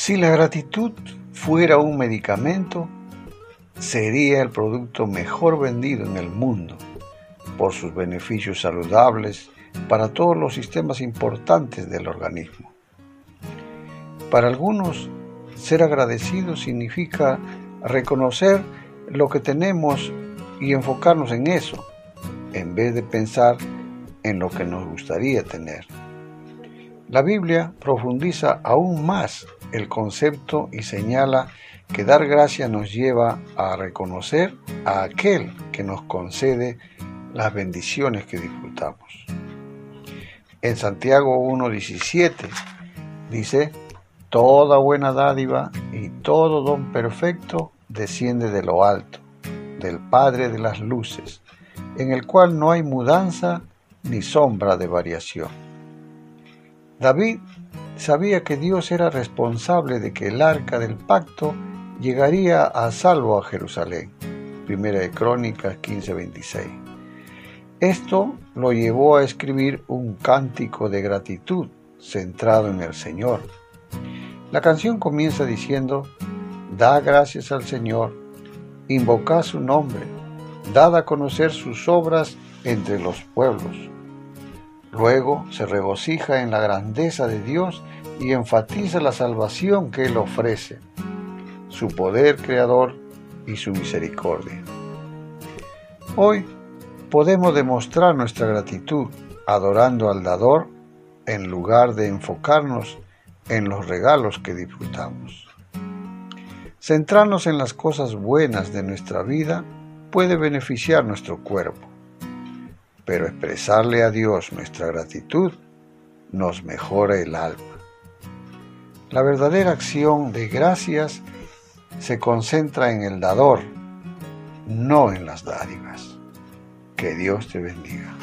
Si la gratitud fuera un medicamento, sería el producto mejor vendido en el mundo por sus beneficios saludables para todos los sistemas importantes del organismo. Para algunos, ser agradecido significa reconocer lo que tenemos y enfocarnos en eso, en vez de pensar en lo que nos gustaría tener. La Biblia profundiza aún más el concepto y señala que dar gracias nos lleva a reconocer a aquel que nos concede las bendiciones que disfrutamos. En Santiago 1.17 dice, Toda buena dádiva y todo don perfecto desciende de lo alto, del Padre de las Luces, en el cual no hay mudanza ni sombra de variación. David sabía que Dios era responsable de que el arca del pacto llegaría a salvo a Jerusalén. Primera de Crónicas 15:26. Esto lo llevó a escribir un cántico de gratitud centrado en el Señor la canción comienza diciendo, Da gracias al Señor, invoca su nombre, dad a conocer sus obras entre los pueblos. Luego se regocija en la grandeza de Dios y enfatiza la salvación que Él ofrece, su poder creador y su misericordia. Hoy podemos demostrar nuestra gratitud adorando al dador en lugar de enfocarnos en los regalos que disfrutamos. Centrarnos en las cosas buenas de nuestra vida puede beneficiar nuestro cuerpo, pero expresarle a Dios nuestra gratitud nos mejora el alma. La verdadera acción de gracias se concentra en el dador, no en las dádivas. Que Dios te bendiga.